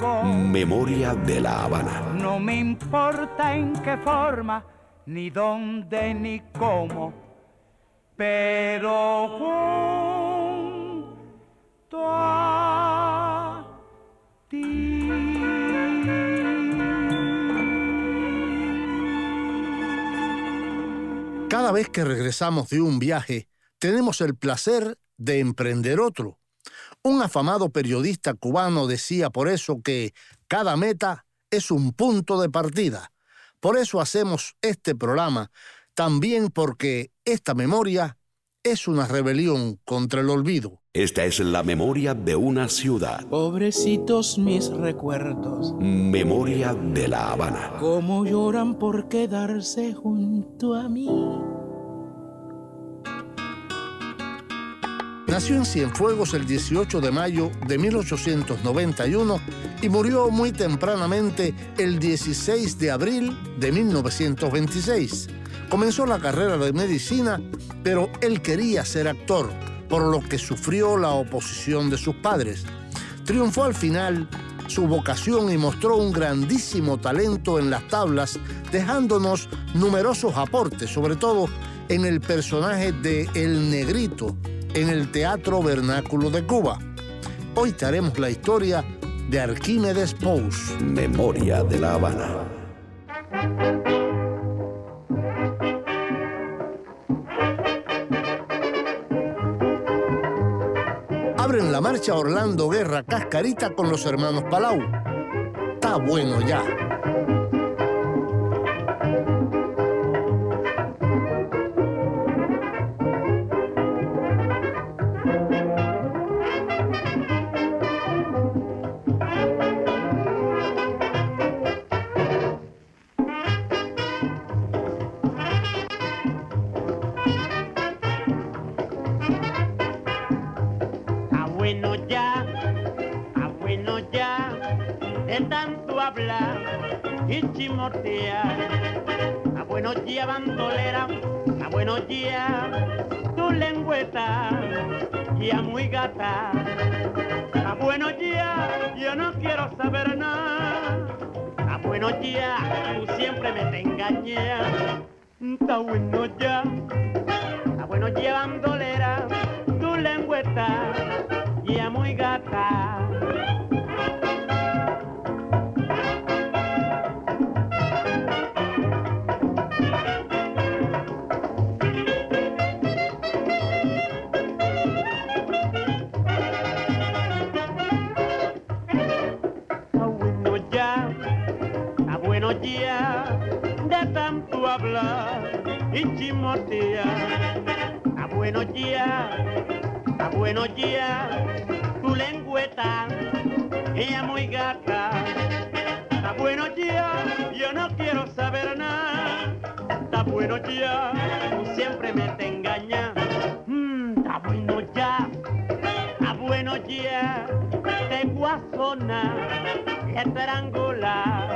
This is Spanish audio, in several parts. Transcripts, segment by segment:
Memoria de la Habana. No me importa en qué forma, ni dónde, ni cómo, pero junto a ti. Cada vez que regresamos de un viaje, tenemos el placer de emprender otro. Un afamado periodista cubano decía por eso que cada meta es un punto de partida. Por eso hacemos este programa, también porque esta memoria es una rebelión contra el olvido. Esta es la memoria de una ciudad. Pobrecitos mis recuerdos, Memoria de la Habana. cómo lloran por quedarse junto a mí. Nació en Cienfuegos el 18 de mayo de 1891 y murió muy tempranamente el 16 de abril de 1926. Comenzó la carrera de medicina, pero él quería ser actor, por lo que sufrió la oposición de sus padres. Triunfó al final su vocación y mostró un grandísimo talento en las tablas, dejándonos numerosos aportes, sobre todo en el personaje de El Negrito en el Teatro Vernáculo de Cuba. Hoy te haremos la historia de Arquímedes Pous. Memoria de la Habana. Abren la marcha Orlando Guerra Cascarita con los hermanos Palau. Está bueno ya. Muy gata. Ah, bueno ya, yo no quiero saber nada. Ah, bueno ya, tú siempre me te engañas. Está bueno ya. Bueno ya, de tanto hablar y chimotear. Ah, bueno ya, ah, bueno ya, tu lengüeta, ella muy gata. Está bueno ya, yo no quiero saber nada. Está bueno ya, tú siempre me te engañas. Mm, Está bueno ya, está bueno ya, te guasona, estrangular. Bandolera,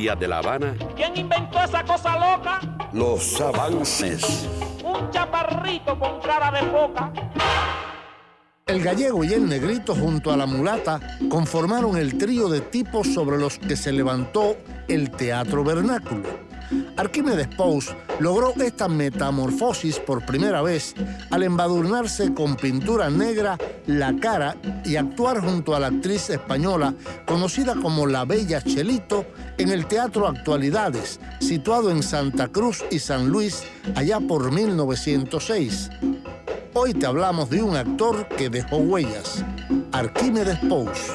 De La Habana. ¿Quién inventó esa cosa loca? Los avances. Un chaparrito con cara de foca. El gallego y el negrito junto a la mulata conformaron el trío de tipos sobre los que se levantó el teatro vernáculo. Arquímedes Pous logró esta metamorfosis por primera vez al embadurnarse con pintura negra la cara y actuar junto a la actriz española conocida como la Bella Chelito en el Teatro Actualidades, situado en Santa Cruz y San Luis allá por 1906. Hoy te hablamos de un actor que dejó huellas, Arquímedes Pous.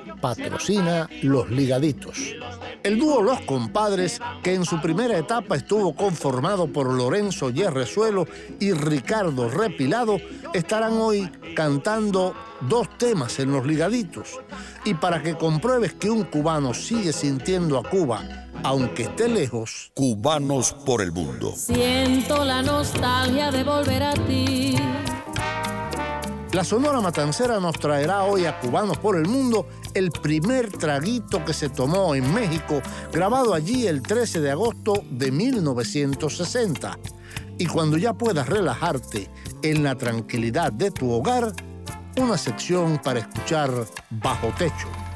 patrocina Los Ligaditos. El dúo Los Compadres, que en su primera etapa estuvo conformado por Lorenzo Yerrezuelo y Ricardo Repilado, estarán hoy cantando dos temas en Los Ligaditos. Y para que compruebes que un cubano sigue sintiendo a Cuba, aunque esté lejos, Cubanos por el mundo. Siento la nostalgia de volver a ti. La Sonora Matancera nos traerá hoy a Cubanos por el Mundo el primer traguito que se tomó en México, grabado allí el 13 de agosto de 1960. Y cuando ya puedas relajarte en la tranquilidad de tu hogar, una sección para escuchar Bajo Techo.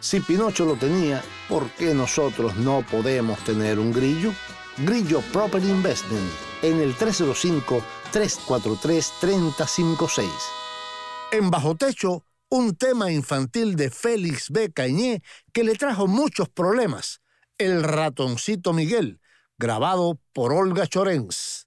Si Pinocho lo tenía, ¿por qué nosotros no podemos tener un grillo? Grillo Property Investment en el 305-343-3056. En Bajo Techo, un tema infantil de Félix B. Cañé que le trajo muchos problemas. El ratoncito Miguel, grabado por Olga Chorens.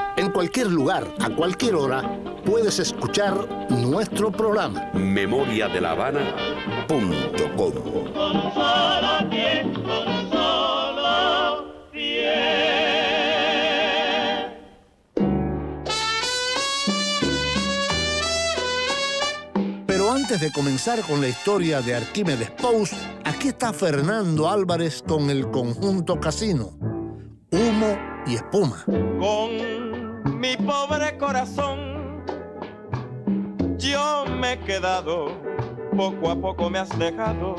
En cualquier lugar, a cualquier hora, puedes escuchar nuestro programa. Memoria de La Habana. Punto com. Pero antes de comenzar con la historia de Arquímedes Pous, aquí está Fernando Álvarez con el conjunto Casino. Humo y espuma. Con mi pobre corazón, yo me he quedado, poco a poco me has dejado,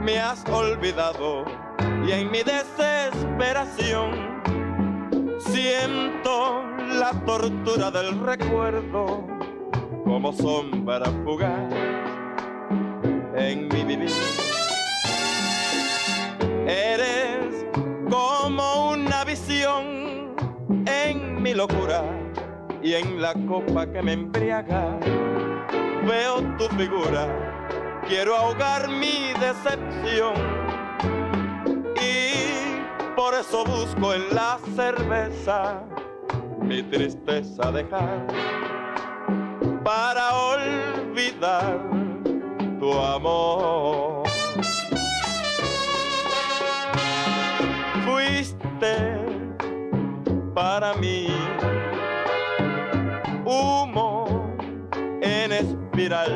me has olvidado y en mi desesperación siento la tortura del recuerdo como sombra fugaz en mi vivir. Mi locura y en la copa que me embriaga. Veo tu figura, quiero ahogar mi decepción y por eso busco en la cerveza mi tristeza dejar para olvidar tu amor. Fuiste para mí espiral.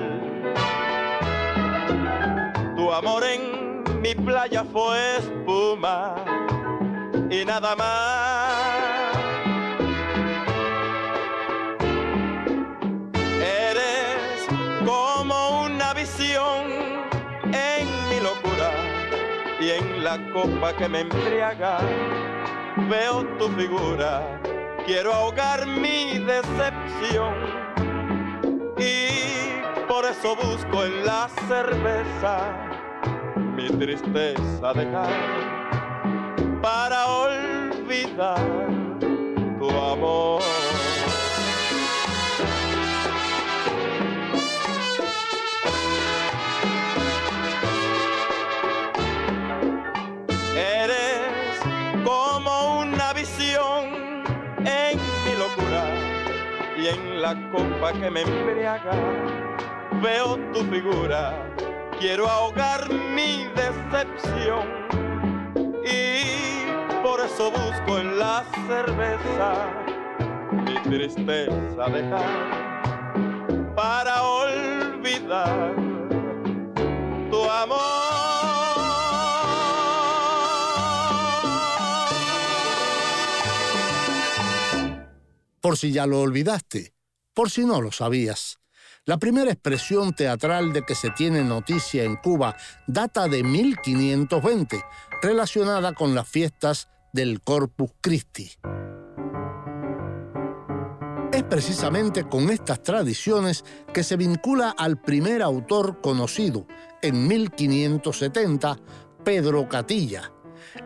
Tu amor en mi playa fue espuma y nada más. Eres como una visión en mi locura y en la copa que me embriaga veo tu figura. Quiero ahogar mi decepción y por eso busco en la cerveza mi tristeza dejar para olvidar tu amor. Eres como una visión en mi locura y en la copa que me embriaga veo tu figura. Quiero ahogar mi decepción y por eso busco en la cerveza mi tristeza dejar para olvidar tu amor. Por si ya lo olvidaste, por si no lo sabías. La primera expresión teatral de que se tiene noticia en Cuba data de 1520, relacionada con las fiestas del Corpus Christi. Es precisamente con estas tradiciones que se vincula al primer autor conocido, en 1570, Pedro Catilla.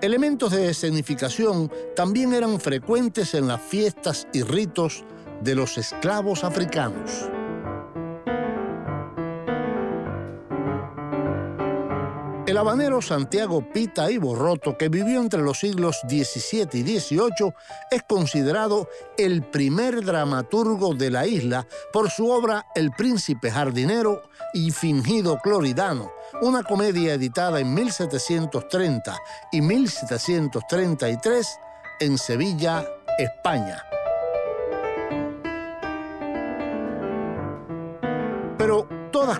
Elementos de escenificación también eran frecuentes en las fiestas y ritos de los esclavos africanos. El habanero Santiago Pita y Borroto, que vivió entre los siglos XVII y XVIII, es considerado el primer dramaturgo de la isla por su obra El príncipe jardinero y fingido cloridano, una comedia editada en 1730 y 1733 en Sevilla, España.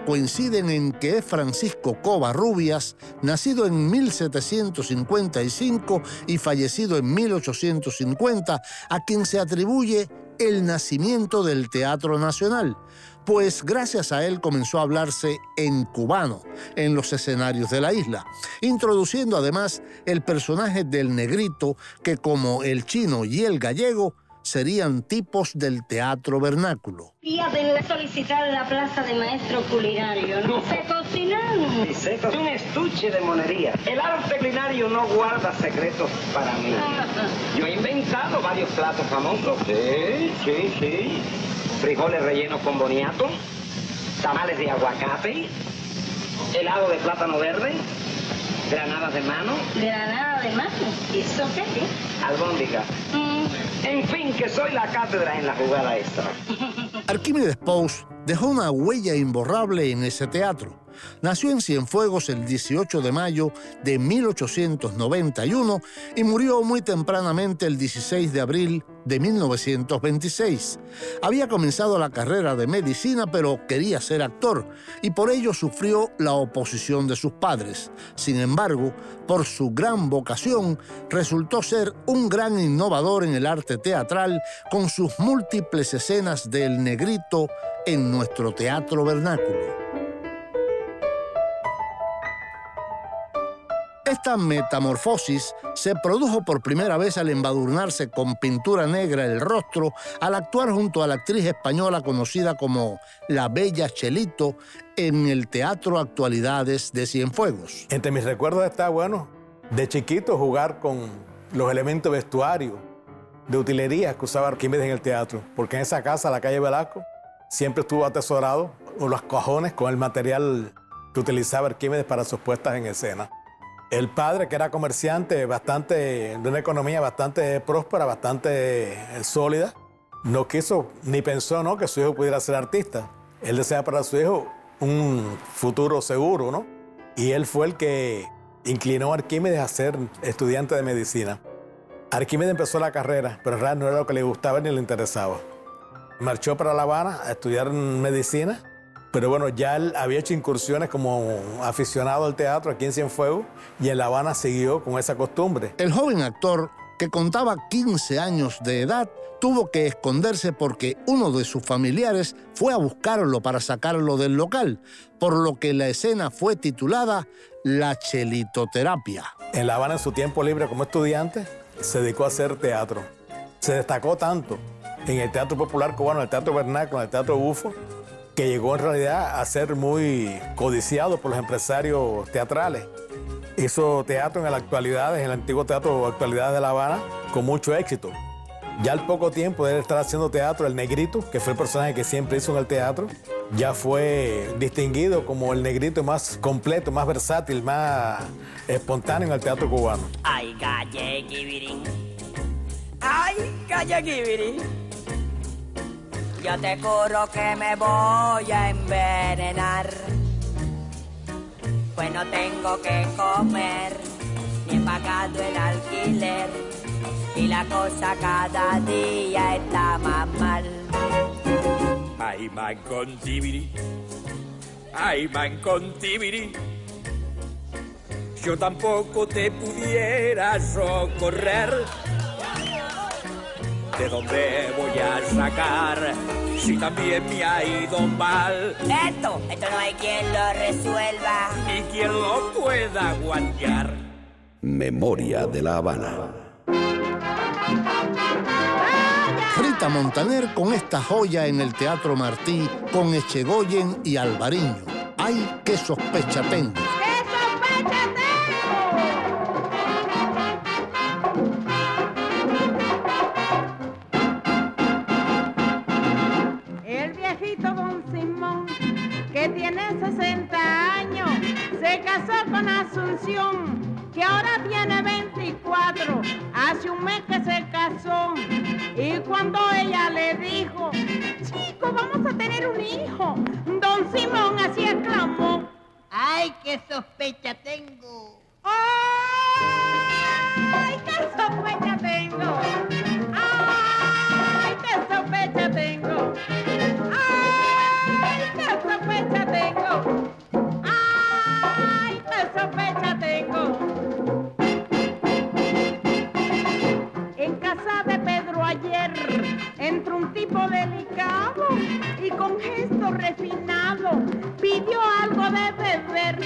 Coinciden en que es Francisco Covarrubias, nacido en 1755 y fallecido en 1850, a quien se atribuye el nacimiento del Teatro Nacional, pues gracias a él comenzó a hablarse en cubano en los escenarios de la isla, introduciendo además el personaje del negrito que como el chino y el gallego serían tipos del teatro vernáculo. Día de solicitar la plaza de maestro culinario. No sé cocinar. Y sé co- un estuche de monería. El arte culinario no guarda secretos para mí. Yo he inventado varios platos famosos. Sí, sí, sí. Frijoles rellenos con boniato, tamales de aguacate, helado de plátano verde, granadas de mano, Granada de mano. ¿Y eso qué albóndiga. En fin, que soy la cátedra en la jugada extra. Arquímedes Pous dejó una huella imborrable en ese teatro. Nació en Cienfuegos el 18 de mayo de 1891 y murió muy tempranamente el 16 de abril de 1926. Había comenzado la carrera de medicina pero quería ser actor y por ello sufrió la oposición de sus padres. Sin embargo, por su gran vocación, resultó ser un gran innovador en el arte teatral con sus múltiples escenas del negrito en nuestro teatro vernáculo. Esta metamorfosis se produjo por primera vez al embadurnarse con pintura negra el rostro al actuar junto a la actriz española conocida como la Bella Chelito en el Teatro Actualidades de Cienfuegos. Entre mis recuerdos está, bueno, de chiquito jugar con los elementos vestuarios, de utilería que usaba Arquímedes en el teatro, porque en esa casa, la calle Velasco, siempre estuvo atesorado los cajones con el material que utilizaba Arquímedes para sus puestas en escena. El padre, que era comerciante, bastante, de una economía bastante próspera, bastante eh, sólida, no quiso ni pensó ¿no? que su hijo pudiera ser artista. Él deseaba para su hijo un futuro seguro, ¿no? Y él fue el que inclinó a Arquímedes a ser estudiante de medicina. Arquímedes empezó la carrera, pero en realidad no era lo que le gustaba ni le interesaba. Marchó para La Habana a estudiar medicina, pero bueno, ya él había hecho incursiones como aficionado al teatro aquí en Cienfuegos y en La Habana siguió con esa costumbre. El joven actor que contaba 15 años de edad, tuvo que esconderse porque uno de sus familiares fue a buscarlo para sacarlo del local, por lo que la escena fue titulada La Chelitoterapia. En La Habana, en su tiempo libre como estudiante, se dedicó a hacer teatro. Se destacó tanto en el teatro popular cubano, en el teatro vernáculo, en el teatro bufo, que llegó en realidad a ser muy codiciado por los empresarios teatrales. Hizo teatro en la actualidad, en el antiguo teatro Actualidades de La Habana, con mucho éxito. Ya al poco tiempo de él estar haciendo teatro, el negrito, que fue el personaje que siempre hizo en el teatro, ya fue distinguido como el negrito más completo, más versátil, más espontáneo en el teatro cubano. Ay, calle Ay, calle Yo te juro que me voy a envenenar. Pues no tengo que comer, ni he pagado el alquiler. Y la cosa cada día está más mal. Ay, man con tibiri. Ay, man con. Yo tampoco te pudiera socorrer. ¿De dónde voy a sacar si también me ha ido mal? Esto, esto no hay quien lo resuelva. Y quien lo pueda aguantar. Memoria de la Habana. Rita Montaner con esta joya en el Teatro Martí con Echegoyen y Alvariño. ¡Ay, qué sospecha tengo! Que ahora tiene 24, hace un mes que se casó. Y cuando ella le dijo, chico, vamos a tener un hijo, don Simón así exclamó, ¡ay, qué sospecha tengo! ¡Ay, qué sospecha tengo! Refinado pidió algo de beber.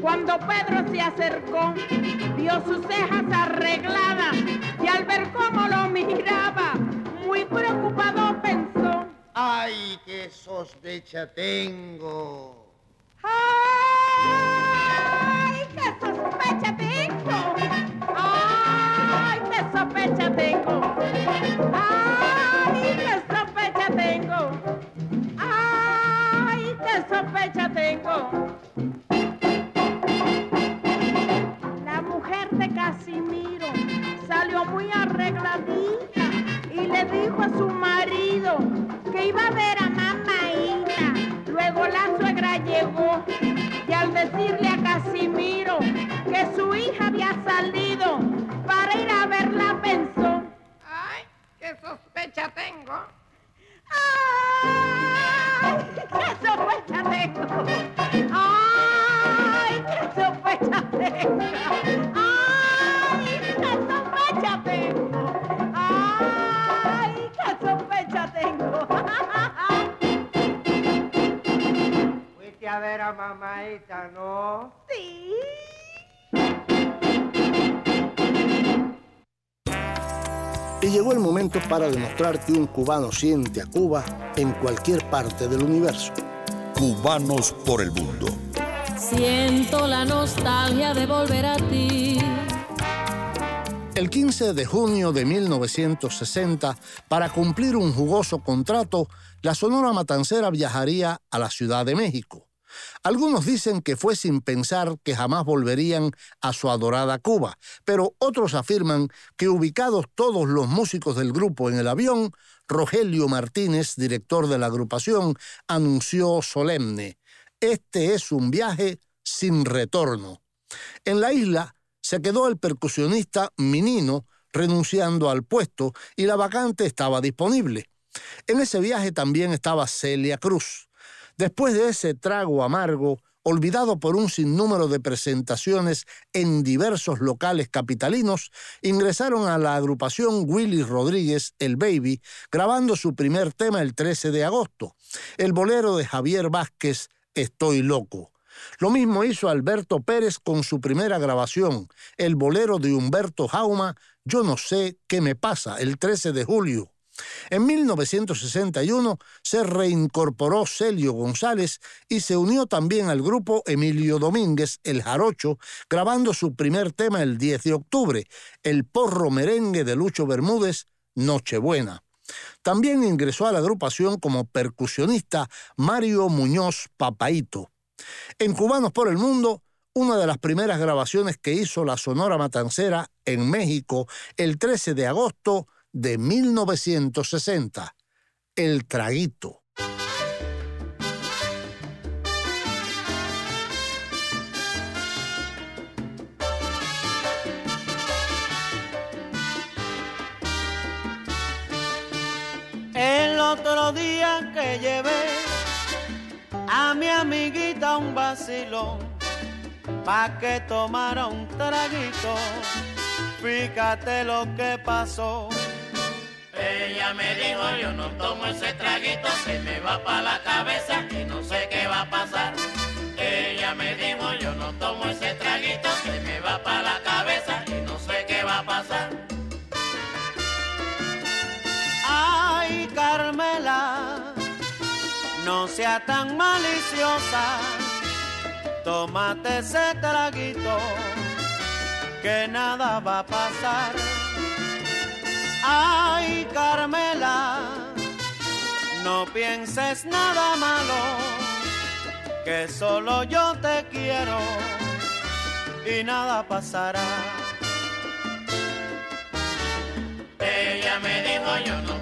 Cuando Pedro se acercó, vio sus cejas arregladas y al ver cómo lo miraba, muy preocupado pensó. ¡Ay, qué sospecha tengo! ¡Ay, qué sospecha tengo! ¡Ay, qué sospecha tengo! ¡Ay, qué sospecha tengo! ¡Ay, qué sospecha tengo! La mujer de Casimiro salió muy arregladita y le dijo a su marido que iba a ver a mamaita. Luego la suegra llegó y al decirle a Casimiro que su hija había salido para ir a verla pensó, ¡ay, qué sospecha tengo! ¡Ay, qué sospecha tengo! ¡Ay, qué sospecha tengo! ¡Ay, qué sospecha tengo! ¡Ay, qué sospecha tengo! Fuiste a ver a mamaita, ¿no? Sí. Y llegó el momento para demostrar que un cubano siente a Cuba en cualquier parte del universo. Cubanos por el mundo. Siento la nostalgia de volver a ti. El 15 de junio de 1960, para cumplir un jugoso contrato, la Sonora Matancera viajaría a la Ciudad de México. Algunos dicen que fue sin pensar que jamás volverían a su adorada Cuba, pero otros afirman que ubicados todos los músicos del grupo en el avión, Rogelio Martínez, director de la agrupación, anunció solemne, este es un viaje sin retorno. En la isla se quedó el percusionista Minino renunciando al puesto y la vacante estaba disponible. En ese viaje también estaba Celia Cruz. Después de ese trago amargo, olvidado por un sinnúmero de presentaciones en diversos locales capitalinos, ingresaron a la agrupación Willy Rodríguez, El Baby, grabando su primer tema el 13 de agosto, el bolero de Javier Vázquez, Estoy loco. Lo mismo hizo Alberto Pérez con su primera grabación, el bolero de Humberto Jauma, Yo no sé qué me pasa, el 13 de julio. En 1961 se reincorporó Celio González y se unió también al grupo Emilio Domínguez, el Jarocho, grabando su primer tema el 10 de octubre, el porro merengue de Lucho Bermúdez, Nochebuena. También ingresó a la agrupación como percusionista Mario Muñoz Papaito. En Cubanos por el Mundo, una de las primeras grabaciones que hizo la Sonora Matancera en México el 13 de agosto de 1960, El Traguito. El otro día que llevé a mi amiguita un vacilón pa' que tomara un traguito, fíjate lo que pasó ella me dijo, yo no tomo ese traguito, se me va para la cabeza y no sé qué va a pasar. Ella me dijo, yo no tomo ese traguito, se me va para la cabeza y no sé qué va a pasar. Ay, Carmela, no sea tan maliciosa, tómate ese traguito, que nada va a pasar. Ay, Carmela, no pienses nada malo, que solo yo te quiero y nada pasará. Ella me dijo, yo no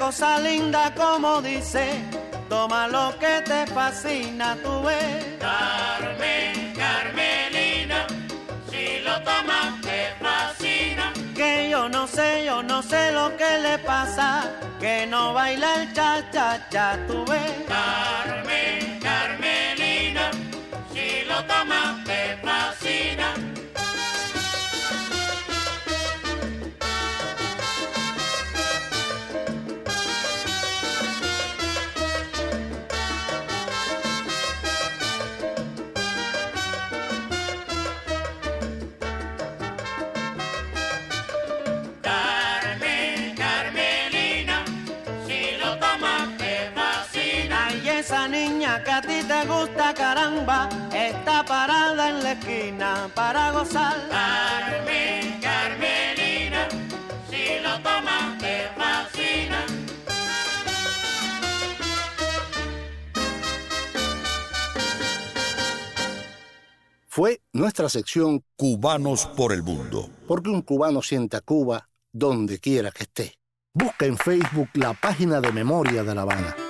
cosa linda como dice, toma lo que te fascina, tú ves. Carmen, Carmelina, si lo tomas te fascina. Que yo no sé, yo no sé lo que le pasa, que no baila el cha cha cha, tú ves. Carmen, Carmelina, si lo tomas caramba, está parada en la esquina para gozar. Carmen, Carmelina, si lo tomas te fascina. Fue nuestra sección Cubanos por el Mundo. Porque un cubano siente a Cuba donde quiera que esté. Busca en Facebook la página de Memoria de La Habana.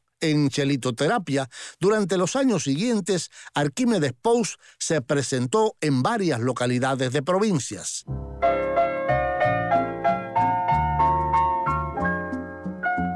en chelitoterapia, durante los años siguientes, Arquímedes Pous se presentó en varias localidades de provincias.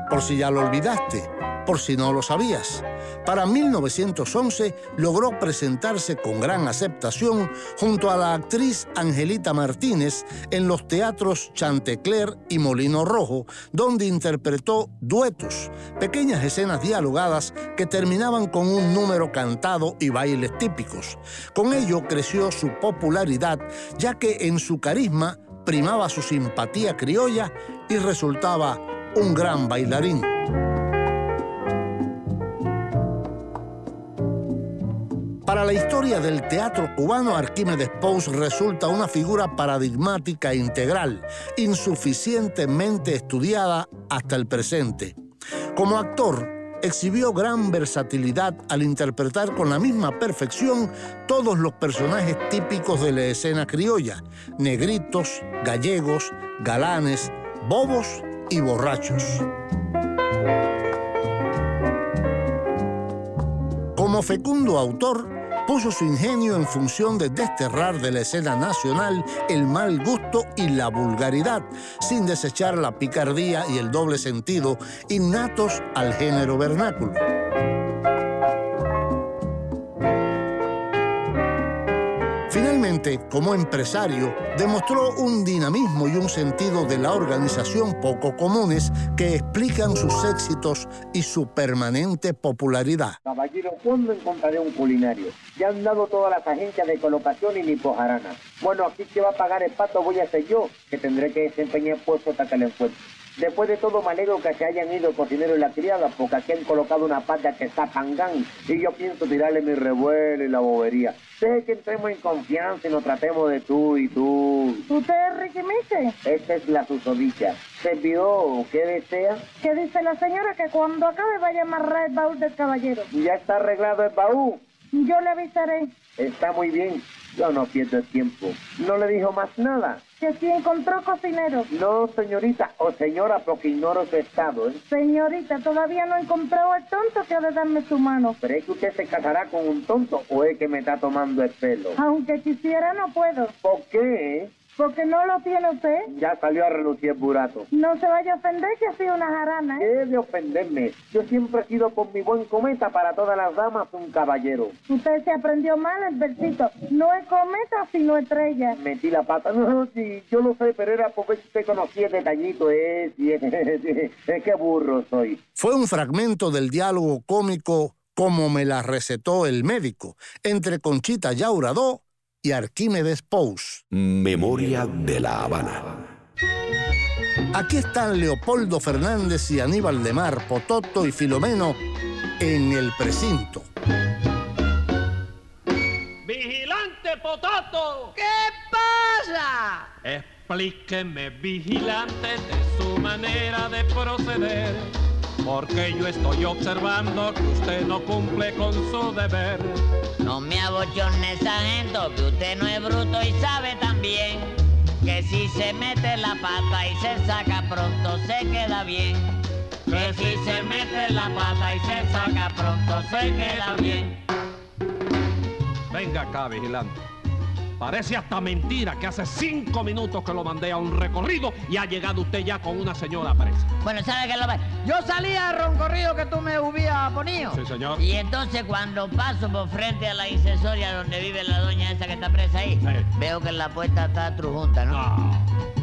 Por si ya lo olvidaste, por si no lo sabías. Para 1911 logró presentarse con gran aceptación junto a la actriz Angelita Martínez en los teatros Chantecler y Molino Rojo, donde interpretó duetos, pequeñas escenas dialogadas que terminaban con un número cantado y bailes típicos. Con ello creció su popularidad, ya que en su carisma primaba su simpatía criolla y resultaba un gran bailarín. Para la historia del teatro cubano, Arquímedes Pous resulta una figura paradigmática e integral, insuficientemente estudiada hasta el presente. Como actor, exhibió gran versatilidad al interpretar con la misma perfección todos los personajes típicos de la escena criolla, negritos, gallegos, galanes, bobos y borrachos. Como fecundo autor, puso su ingenio en función de desterrar de la escena nacional el mal gusto y la vulgaridad, sin desechar la picardía y el doble sentido innatos al género vernáculo. Finalmente, como empresario, demostró un dinamismo y un sentido de la organización poco comunes que explican sus éxitos y su permanente popularidad. Caballero, ¿cuándo encontraré un culinario? Ya han dado todas las agencias de colocación y ni pojarana. Bueno, aquí que va a pagar el pato voy a ser yo, que tendré que desempeñar puesto hasta que le encuentre. Después de todo, me alegro que se hayan ido el cocinero y la criada, porque aquí han colocado una pata que está pangán, y yo pienso tirarle mi revuelo y la bobería. Deje que entremos en confianza y nos tratemos de tú y tú. ¿Usted es Ricky Miche? Esta es la susodicha. ¿Servidor qué desea? Que dice la señora que cuando acabe vaya a amarrar el baúl del caballero. Ya está arreglado el baúl. Yo le avisaré. Está muy bien. Yo no pierdo el tiempo. ¿No le dijo más nada? Que si encontró cocinero. No, señorita o señora, porque ignoro su estado. ¿eh? Señorita, todavía no he encontrado al tonto que ha de darme su mano. ¿Pero es que usted se casará con un tonto o es que me está tomando el pelo? Aunque quisiera, no puedo. ¿Por qué? Porque no lo tiene usted. Ya salió a relucir el burato. No se vaya a ofender que ha sido una jarana. ¿eh? ¿Qué de ofenderme? Yo siempre he sido con mi buen cometa para todas las damas un caballero. Usted se aprendió mal el versito. No es cometa, sino estrella. Metí la pata. No, sí, yo lo sé, pero era porque usted conocía el detallito. Es, es que burro soy. Fue un fragmento del diálogo cómico como me la recetó el médico entre Conchita Yauradó y Arquímedes Pous. Memoria de la Habana. Aquí están Leopoldo Fernández y Aníbal de Mar, Pototo y Filomeno en el precinto. ¡Vigilante Pototo! ¿Qué pasa? Explíqueme, vigilante, de su manera de proceder. Porque yo estoy observando que usted no cumple con su deber. No me abochorne, sargento, que usted no es bruto y sabe también que si se mete la pata y se saca pronto se queda bien. Que si se mete la pata y se saca pronto se queda bien. Venga acá, vigilante. Parece hasta mentira que hace cinco minutos que lo mandé a un recorrido y ha llegado usted ya con una señora presa. Bueno, ¿sabe qué lo que Yo salía al roncorrido que tú me hubieras ponido. Sí, señor. Y entonces cuando paso por frente a la incensoria donde vive la doña esa que está presa ahí, veo que la puerta está trujunta, ¿no?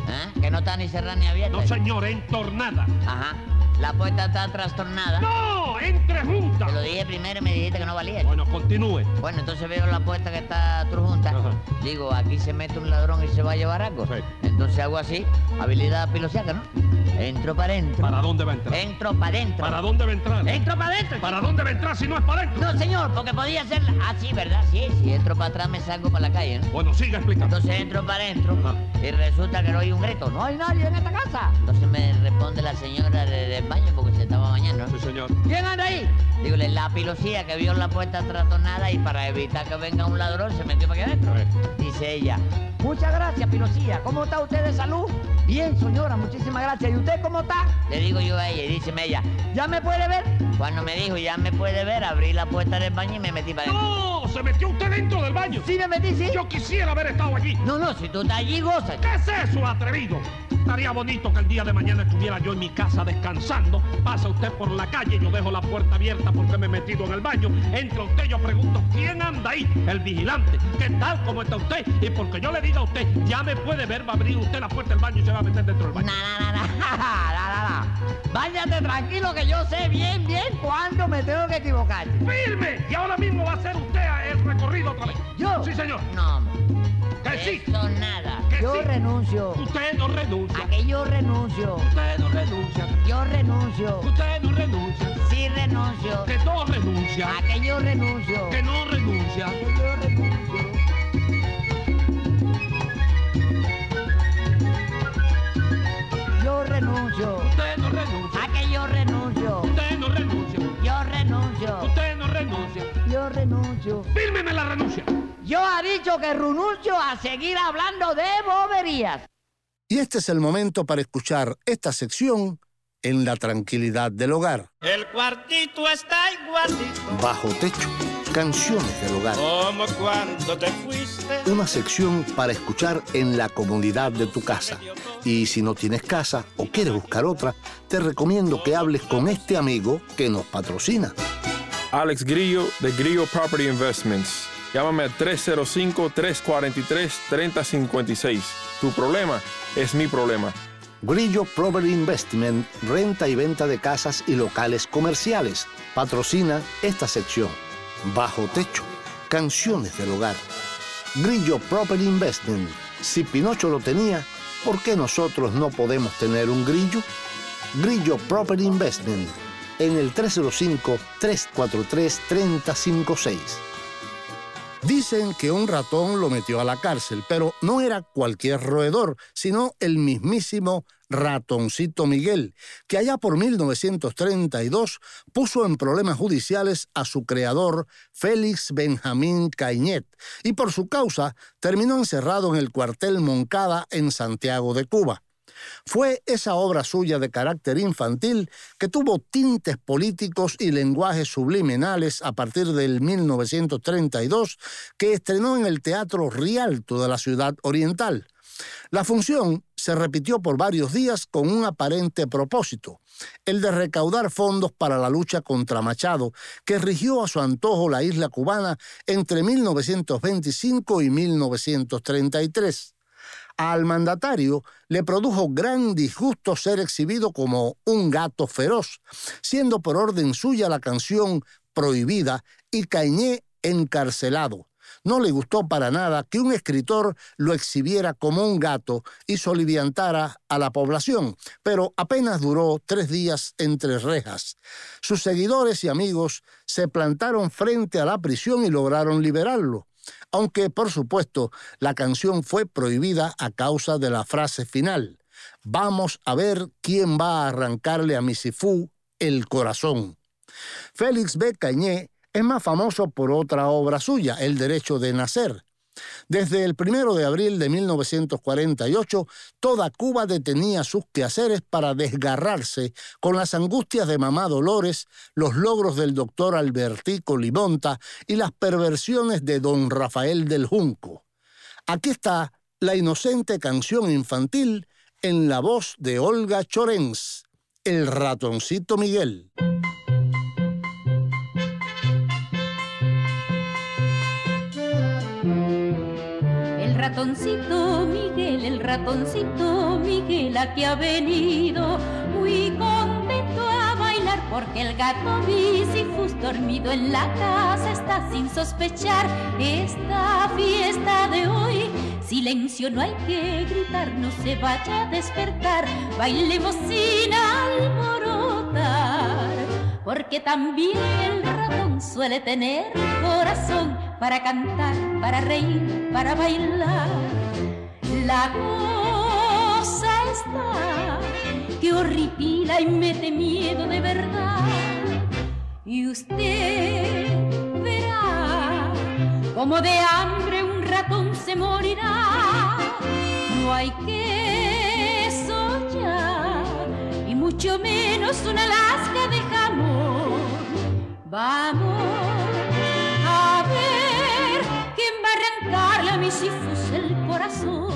¿Eh? Que no está ni cerrada ni abierta. No, señor, entornada. Ajá. La puerta está trastornada. ¡No! ¡Entre juntas! Te lo dije primero y me dijiste que no valía. Bueno, continúe. Bueno, entonces veo la puerta que está trujunta. Digo, aquí se mete un ladrón y se va a llevar algo. Entonces hago así, habilidad pilosiaca, ¿no? Entro para adentro. ¿Para dónde va a entrar? Entro para adentro. ¿Para dónde va a entrar? Entro para adentro. ¿Para dónde va a entrar si no es para adentro? No, señor, porque podía ser así, ¿verdad? Sí, si entro para atrás me salgo para la calle, ¿no? Bueno, siga explicando. Entonces entro para adentro y resulta que no hay un grito. No hay nadie en esta casa. Entonces me responde la señora de- del baño porque se estaba bañando. Sí, señor. ¿Quién anda ahí? Dígole, la pilosía que vio la puerta trastornada y para evitar que venga un ladrón se metió para aquí adentro. Dice ella, muchas gracias, pilosía. ¿Cómo está usted de salud? Bien, señora, muchísimas gracias. ¿Y usted cómo está? Le digo yo a ella y dice ella, ¿ya me puede ver? Cuando me dijo, ya me puede ver, abrí la puerta del baño y me metí para adentro. ¡No! ¡Se metió usted dentro del baño! Sí, me metí, sí. Yo quisiera haber estado allí. No, no, si tú estás allí, goza. ¿Qué es eso, atrevido? Estaría bonito que el día de mañana estuviera yo en mi casa descansando. Pasa usted por la calle, yo dejo la puerta abierta porque me he metido en el baño. Entra usted, yo pregunto, ¿quién anda ahí? El vigilante. ¿Qué tal? ¿Cómo está usted? Y porque yo le diga a usted, ya me puede ver, va a abrir usted la puerta del baño y se va a meter dentro del baño. Na, na, na. Váyate tranquilo que yo sé bien, bien cuándo me tengo que equivocar. ¡Firme! Y ahora mismo va a hacer usted el recorrido otra vez. ¿Yo? Sí, señor. No. Que sí. Eso nada. Que yo sí. renuncio. Usted no renuncia. A que yo renuncio. Usted no renuncia. Yo renuncio. Usted no renuncia. Sí renuncio. Que no renuncia. A que yo renuncio. Que no renuncia. Que yo renuncio. Yo renuncio. Usted no renuncia. A que yo renuncio. Usted no renuncia. Yo renuncio. Usted no renuncia. Yo renuncio. Fírmeme la renuncia. Yo ha dicho que renuncio a seguir hablando de boberías. Y este es el momento para escuchar esta sección en la tranquilidad del hogar. El cuartito está igualito Bajo techo, canciones del hogar. como cuando te fuiste. Una sección para escuchar en la comodidad de tu casa. Y si no tienes casa o quieres buscar otra, te recomiendo que hables con este amigo que nos patrocina. Alex Grillo de Grillo Property Investments. Llámame al 305-343-3056. Tu problema es mi problema. Grillo Property Investment, renta y venta de casas y locales comerciales. Patrocina esta sección. Bajo techo, canciones del hogar. Grillo Property Investment. Si Pinocho lo tenía, ¿por qué nosotros no podemos tener un grillo? Grillo Property Investment. En el 305-343-3056. Dicen que un ratón lo metió a la cárcel, pero no era cualquier roedor, sino el mismísimo ratoncito Miguel, que allá por 1932 puso en problemas judiciales a su creador, Félix Benjamín Cañet, y por su causa terminó encerrado en el cuartel Moncada en Santiago de Cuba. Fue esa obra suya de carácter infantil que tuvo tintes políticos y lenguajes subliminales a partir del 1932 que estrenó en el Teatro Rialto de la ciudad oriental. La función se repitió por varios días con un aparente propósito, el de recaudar fondos para la lucha contra Machado, que rigió a su antojo la isla cubana entre 1925 y 1933. Al mandatario le produjo gran disgusto ser exhibido como un gato feroz, siendo por orden suya la canción prohibida y Cañé encarcelado. No le gustó para nada que un escritor lo exhibiera como un gato y soliviantara a la población, pero apenas duró tres días entre rejas. Sus seguidores y amigos se plantaron frente a la prisión y lograron liberarlo aunque por supuesto la canción fue prohibida a causa de la frase final. Vamos a ver quién va a arrancarle a Misifú el corazón. Félix B. Cañé es más famoso por otra obra suya, El Derecho de Nacer. Desde el primero de abril de 1948, toda Cuba detenía sus quehaceres para desgarrarse con las angustias de mamá Dolores, los logros del doctor Albertico Limonta y las perversiones de don Rafael del Junco. Aquí está la inocente canción infantil en la voz de Olga Chorens, El ratoncito Miguel. Ratoncito Miguel, el ratoncito Miguel aquí ha venido muy contento a bailar porque el gato Misifus dormido en la casa está sin sospechar esta fiesta de hoy. Silencio, no hay que gritar, no se vaya a despertar, bailemos sin alborotar, porque también el ratón suele tener corazón para cantar, para reír, para bailar. La cosa está que horripila y mete miedo de verdad. Y usted verá como de hambre un ratón se morirá. No hay que soñar y mucho menos una lasca de jamón. Vamos arrancarle a mis hijos el corazón.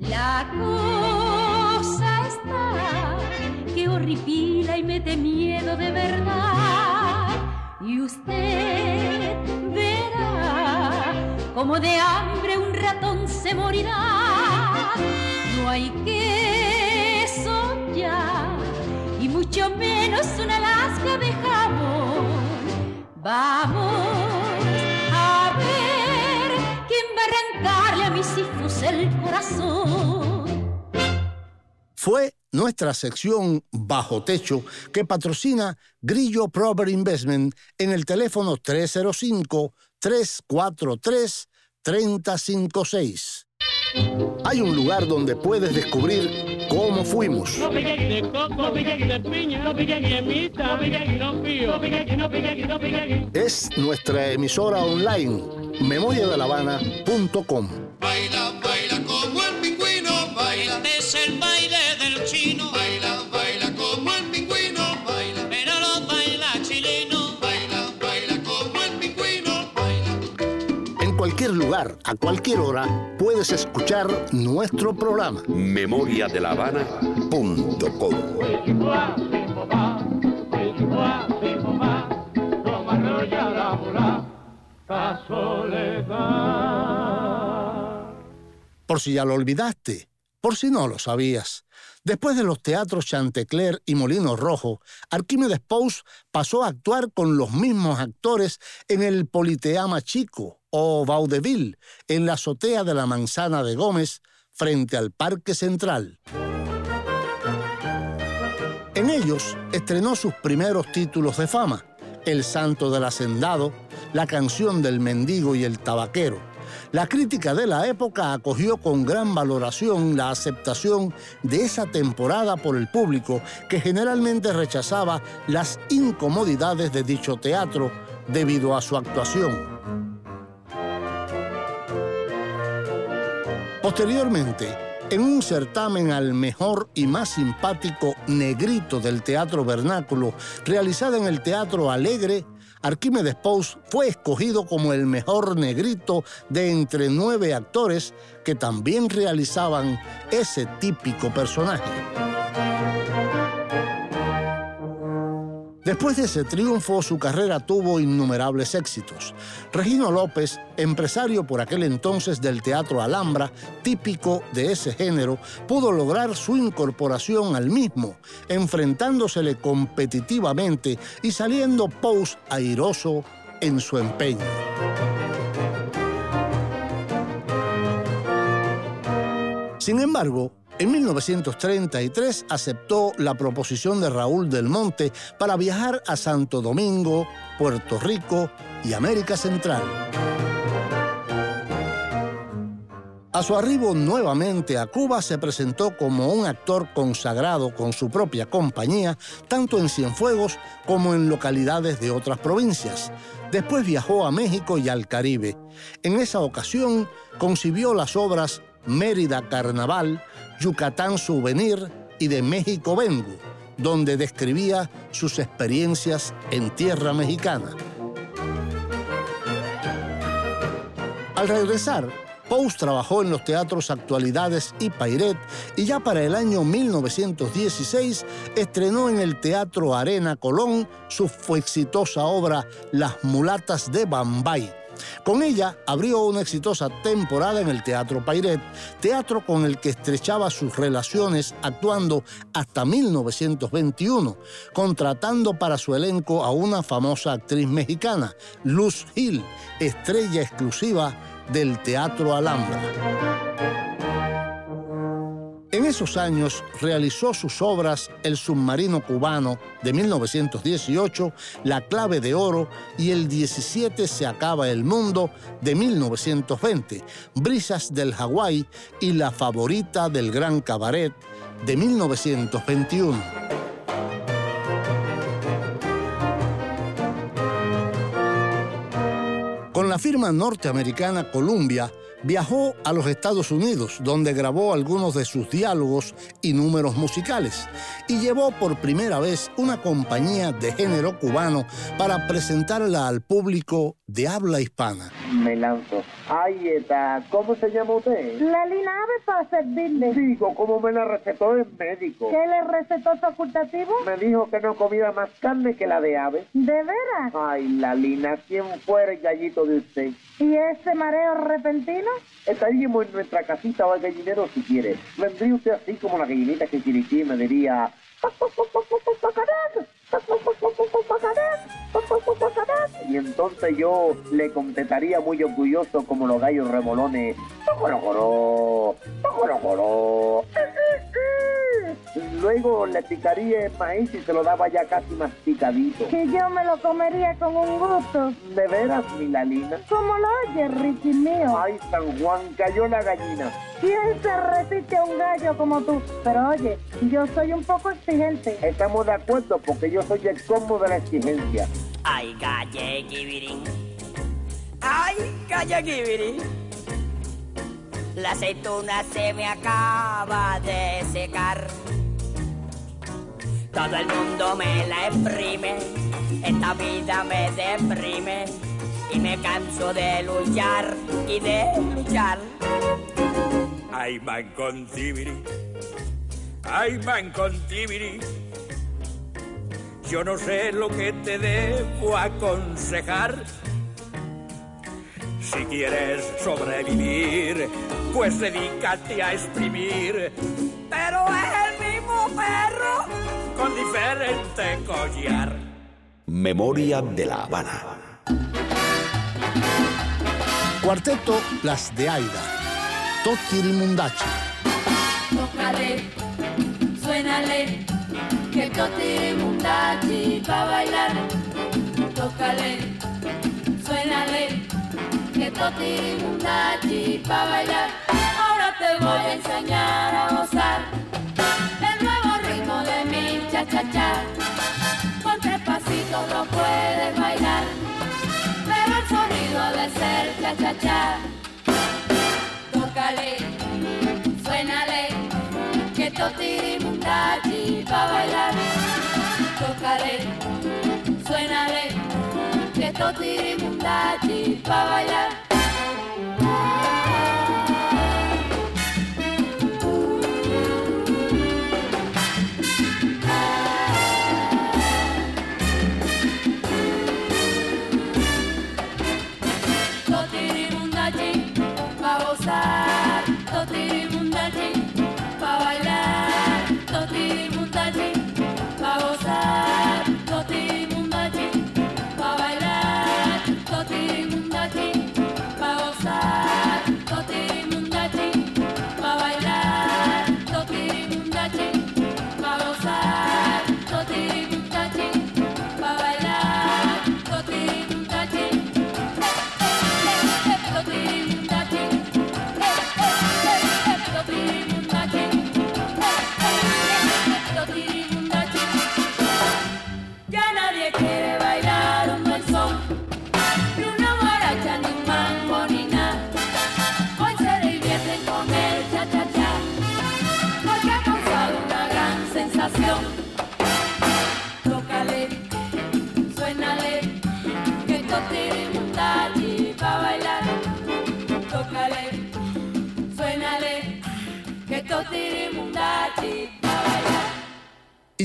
La cosa está que horripila y mete miedo de verdad. Y usted como de hambre un ratón se morirá. No hay que soñar y mucho menos una lasca de jabón. Vamos a ver quién va a arrancarle a mis hijos el corazón. Fue nuestra sección Bajo Techo que patrocina Grillo Proper Investment en el teléfono 305-343-3056. Hay un lugar donde puedes descubrir cómo fuimos. No pique de coco, no pique de piña, no pique de mita, no pique no pío, no pique no pique no pique Es nuestra emisora online, memoriadelavana.com. Baila, baila como el pingüino, baila. Este es el baile lugar, a cualquier hora, puedes escuchar nuestro programa. memoriadelavana.com. Por si ya lo olvidaste, por si no lo sabías. Después de los teatros Chantecler y Molino Rojo, Arquímedes Pous pasó a actuar con los mismos actores en el Politeama Chico o Vaudeville, en la azotea de la Manzana de Gómez, frente al Parque Central. En ellos estrenó sus primeros títulos de fama, El Santo del Hacendado, La canción del mendigo y el tabaquero. La crítica de la época acogió con gran valoración la aceptación de esa temporada por el público que generalmente rechazaba las incomodidades de dicho teatro debido a su actuación. Posteriormente, en un certamen al mejor y más simpático negrito del teatro vernáculo, realizado en el Teatro Alegre, Arquímedes Pous fue escogido como el mejor negrito de entre nueve actores que también realizaban ese típico personaje. Después de ese triunfo, su carrera tuvo innumerables éxitos. Regino López, empresario por aquel entonces del Teatro Alhambra, típico de ese género, pudo lograr su incorporación al mismo, enfrentándosele competitivamente y saliendo Pous airoso en su empeño. Sin embargo, en 1933 aceptó la proposición de Raúl del Monte para viajar a Santo Domingo, Puerto Rico y América Central. A su arribo nuevamente a Cuba se presentó como un actor consagrado con su propia compañía, tanto en Cienfuegos como en localidades de otras provincias. Después viajó a México y al Caribe. En esa ocasión concibió las obras Mérida Carnaval, Yucatán Souvenir y de México Vengo, donde describía sus experiencias en tierra mexicana. Al regresar, Pous trabajó en los teatros Actualidades y Pairet y ya para el año 1916 estrenó en el Teatro Arena Colón su exitosa obra Las Mulatas de Bambay. Con ella abrió una exitosa temporada en el Teatro Pairet, teatro con el que estrechaba sus relaciones actuando hasta 1921, contratando para su elenco a una famosa actriz mexicana, Luz Hill, estrella exclusiva del Teatro Alhambra. En esos años realizó sus obras El submarino cubano de 1918, La clave de oro y El 17 se acaba el mundo de 1920, Brisas del Hawái y La favorita del gran cabaret de 1921. Con la firma norteamericana Columbia, viajó a los Estados Unidos, donde grabó algunos de sus diálogos y números musicales, y llevó por primera vez una compañía de género cubano para presentarla al público de habla hispana. Me lanzo. Ahí está. ¿Cómo se llama usted? Lelina Ave para servirle. Digo, ¿cómo me la recetó el médico? ¿Qué le recetó facultativo? Me dijo que no comía más carne que la de ave. ¿De veras? Ay, Lalina, ¿quién fuera el gallito de usted? ¿Y ese mareo repentino? Estaríamos en nuestra casita o al gallinero si quiere. Vendría usted así como la gallinita que Chiriquí me diría, Y entonces yo le contestaría muy orgulloso como los gallos remolones. Luego le picaría el maíz y se lo daba ya casi masticadito. Que yo me lo comería con un gusto. ¿De veras, Milalina? ¿Cómo lo oyes, Ricky mío? Ay, San Juan, cayó la gallina. ¿Quién se repite a un gallo como tú? Pero oye, yo soy un poco exigente. Estamos de acuerdo porque yo soy el combo de la exigencia. Ay, galle, gibirín. Ay, galle, gibirín. La aceituna se me acaba de secar. Todo el mundo me la exprime. Esta vida me deprime. Y me canso de luchar y de luchar. Ay, man con tibiri. Ay, man con tibiri. Yo no sé lo que te debo aconsejar. Si quieres sobrevivir, pues dedícate a exprimir. Pero es el mismo perro con diferente collar. Memoria de la Habana. Cuarteto Las de Aida. Totirimundachi. Tócale, suénale, que totirimundachi pa' bailar. Tócale, suénale, que totirimundachi pa' bailar. Ahora te voy a enseñar a gozar el nuevo ritmo de mi cha-cha-cha. Con tres pasitos lo puedes bailar, pero el sonido de ser cha-cha-cha. Tócale, suénale, que totirimundachi pa' bailar. Tócale, suénale, que totirimundachi pa' bailar.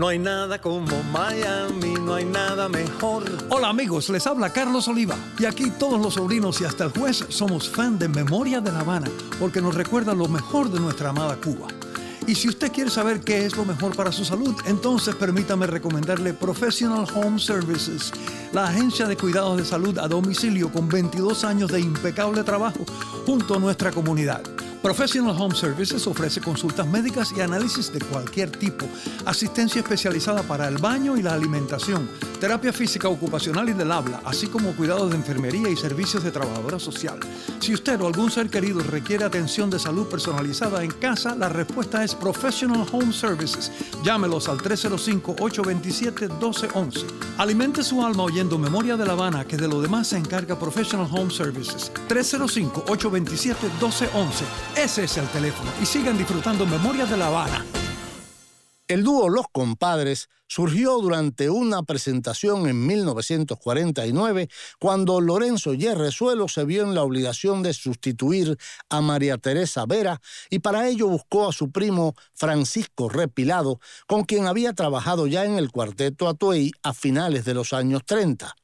No hay nada como Miami, no hay nada mejor. Hola amigos, les habla Carlos Oliva. Y aquí todos los sobrinos y hasta el juez somos fan de Memoria de La Habana, porque nos recuerda lo mejor de nuestra amada Cuba. Y si usted quiere saber qué es lo mejor para su salud, entonces permítame recomendarle Professional Home Services, la agencia de cuidados de salud a domicilio con 22 años de impecable trabajo junto a nuestra comunidad. Professional Home Services ofrece consultas médicas y análisis de cualquier tipo, asistencia especializada para el baño y la alimentación, terapia física ocupacional y del habla, así como cuidados de enfermería y servicios de trabajadora social. Si usted o algún ser querido requiere atención de salud personalizada en casa, la respuesta es Professional Home Services. Llámelos al 305-827-1211. Alimente su alma oyendo Memoria de La Habana, que de lo demás se encarga Professional Home Services. 305-827-1211. Ese es el teléfono. Y sigan disfrutando Memoria de La Habana. El dúo Los Compadres surgió durante una presentación en 1949 cuando Lorenzo Yerrezuelo se vio en la obligación de sustituir a María Teresa Vera y para ello buscó a su primo Francisco Repilado, con quien había trabajado ya en el cuarteto Atuey a finales de los años 30.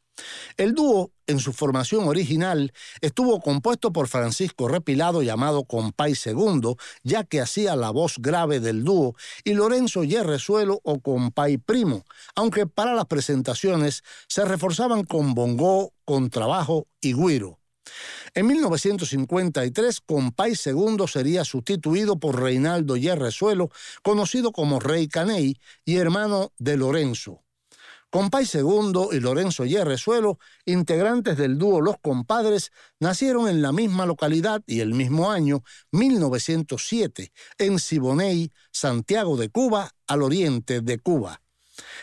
El dúo, en su formación original, estuvo compuesto por Francisco Repilado, llamado Compay Segundo, ya que hacía la voz grave del dúo, y Lorenzo Yerrezuelo o Compay Primo, aunque para las presentaciones se reforzaban con bongó, contrabajo y guiro. En 1953, Compay Segundo sería sustituido por Reinaldo Yerrezuelo, conocido como Rey Caney y hermano de Lorenzo. Compay Segundo y Lorenzo Yerrezuelo, integrantes del dúo Los Compadres, nacieron en la misma localidad y el mismo año, 1907, en Siboney, Santiago de Cuba, al oriente de Cuba.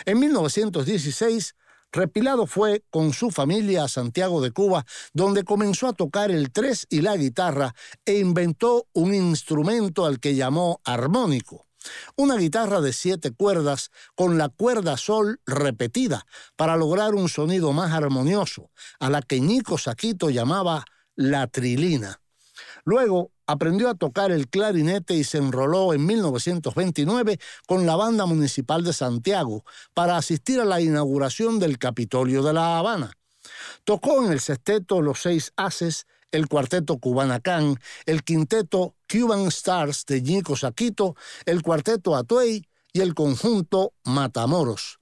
En 1916, Repilado fue con su familia a Santiago de Cuba, donde comenzó a tocar el tres y la guitarra e inventó un instrumento al que llamó armónico. Una guitarra de siete cuerdas con la cuerda sol repetida para lograr un sonido más armonioso, a la que Nico Saquito llamaba la trilina. Luego aprendió a tocar el clarinete y se enroló en 1929 con la Banda Municipal de Santiago para asistir a la inauguración del Capitolio de La Habana. Tocó en el sexteto Los Seis Haces, el cuarteto Cubanacán, el quinteto Cuban Stars de Nico Saquito, el cuarteto Atuey y el conjunto Matamoros.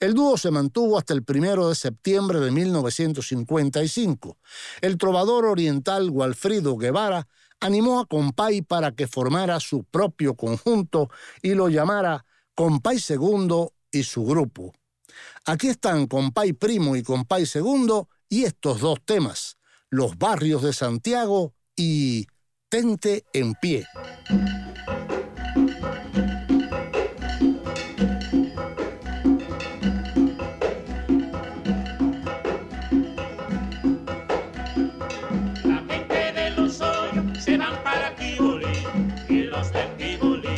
El dúo se mantuvo hasta el primero de septiembre de 1955. El trovador oriental Walfrido Guevara animó a Compay para que formara su propio conjunto y lo llamara Compay Segundo y su grupo. Aquí están Compay Primo y Compay Segundo y estos dos temas, Los Barrios de Santiago y En Pie. La gente de los hoyos se van para Tibolí y los del Tibolí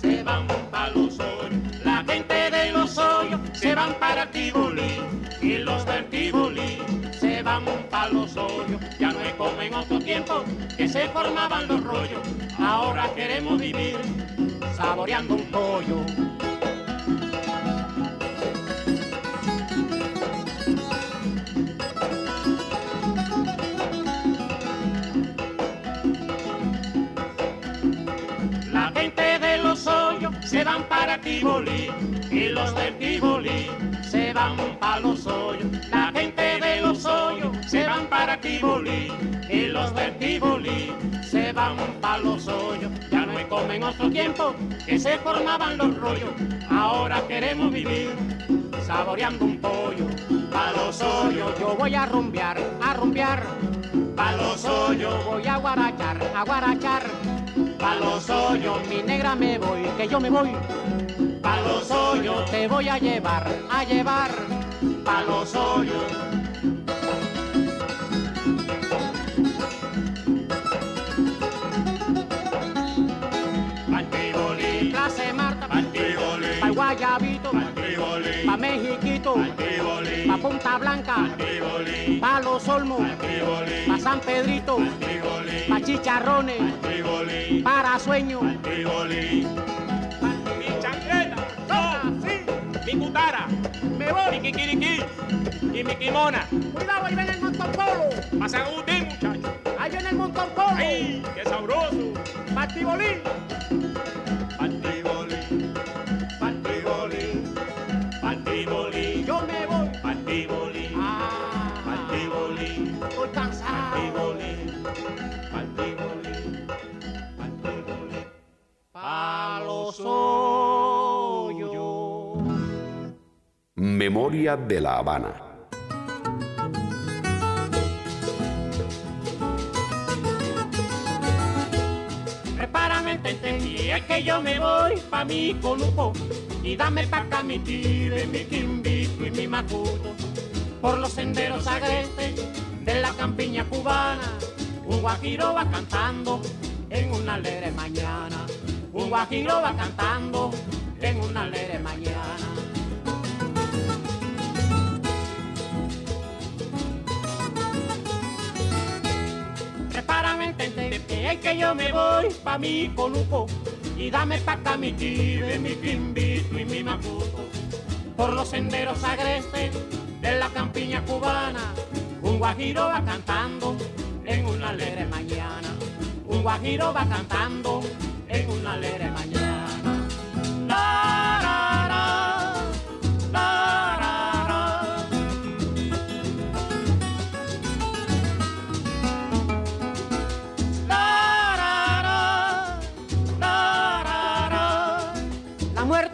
se van para los hoyos. La gente de los hoyos se van para Tibolí y los del Tibolí se van para los hoyos. Ya no es como en otro tiempo se formaban los rollos. Ahora queremos vivir saboreando un pollo. La gente de los hoyos se van para Tibolí y los del Tibolí se van para los hoyos. Tibolí y los del Tibolí se van para los hoyos. Ya no es como en otro tiempo que se formaban los rollos. Ahora queremos vivir saboreando un pollo. Pa' los hoyos yo voy a rumbear, a rumbear. Pa' los hoyos voy a guarachar, a guarachar. Pa' los hoyos, mi negra me voy, que yo me voy. Pa' los hoyos te voy a llevar, a llevar. Pa' los hoyos. Pa' Mexiquito, pa' Punta Blanca, pa' Los Olmos, pa' San Pedrito, pa' Chicharrones, para Sueño. Mi chancleta, no, sí, mi cutara, me voy, mi kikiriki y mi kimona. Cuidado, ahí viene el montón polo. Pasa Agustín, muchacho. Ahí viene el montón polo. ¡Ay, qué sabroso! Patibolín. Memoria de la Habana. Prepárame tentempié, es que yo me voy pa' mi colupo y dame pa' acá mi tire, mi quimbito y mi macuto por los senderos agrestes de la campiña cubana. Un guajiro va cantando en una alegre mañana. Un guajiro va cantando en una alegre mañana. Entender que es que yo me voy pa' mi coluco y dame pa' acá mi chive, mi quimbito y mi macuto. Por los senderos agrestes de la campiña cubana, un guajiro va cantando en una alegre mañana. Un guajiro va cantando en una alegre mañana.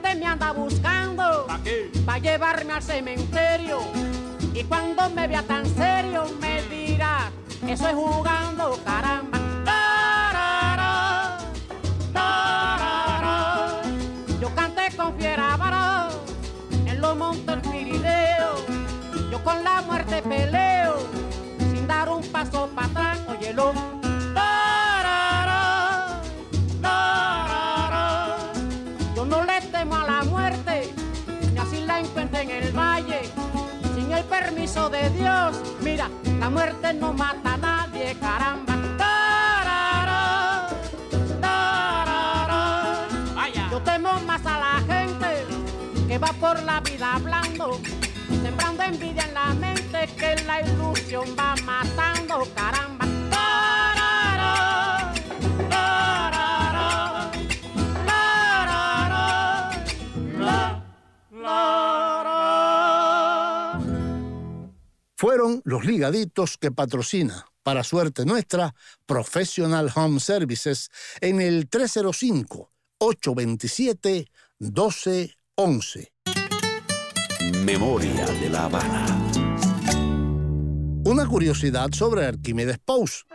Muerte me anda buscando para llevarme al cementerio. Y cuando me vea tan serio me dirá, eso es jugando, caramba. Yo canté con fiera varón en los montes Pirineo. Yo con la muerte peleo sin dar un paso para atrás. Óyelo. Permiso de Dios, mira, la muerte no mata a nadie, caramba. Tarara, tarara. Yo temo más a la gente que va por la vida hablando, sembrando envidia en la mente que la ilusión va matando, caramba. Los ligaditos que patrocina, para suerte nuestra, Professional Home Services en el 305-827-1211. Memoria de la Habana. Una curiosidad sobre Arquímedes Pous.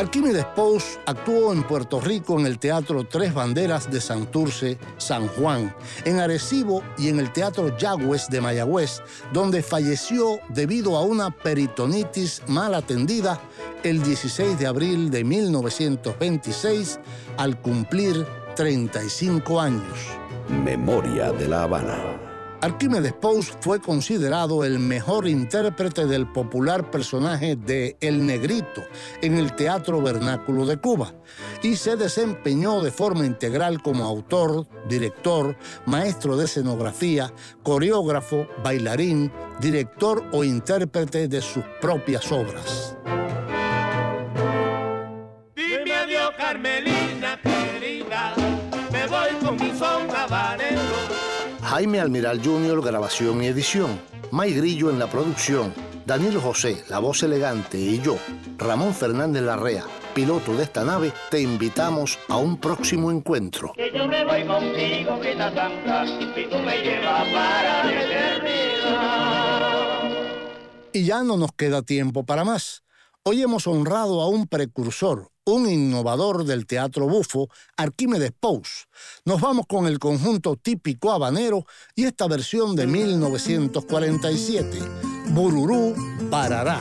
Arquímedes Pous actuó en Puerto Rico en el Teatro Tres Banderas de Santurce, San Juan, en Arecibo y en el Teatro Yagües de Mayagüez, donde falleció debido a una peritonitis mal atendida el 16 de abril de 1926 al cumplir 35 años. Memoria de la Habana. Arquímedes Pous fue considerado el mejor intérprete del popular personaje de El Negrito en el Teatro Vernáculo de Cuba y se desempeñó de forma integral como autor, director, maestro de escenografía, coreógrafo, bailarín, director o intérprete de sus propias obras. Jaime Almiral Jr., grabación y edición. May Grillo en la producción. Daniel José, la voz elegante, y yo, Ramón Fernández Larrea, piloto de esta nave, te invitamos a un próximo encuentro. Que yo me voy contigo, Grita Santa, y tú me llevas para la eternidad. Y ya no nos queda tiempo para más. Hoy hemos honrado a un precursor, un innovador del teatro bufo, Arquímedes Pous. Nos vamos con el conjunto típico habanero y esta versión de 1947, Bururú Parará.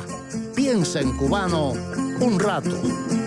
Piensa en cubano un rato.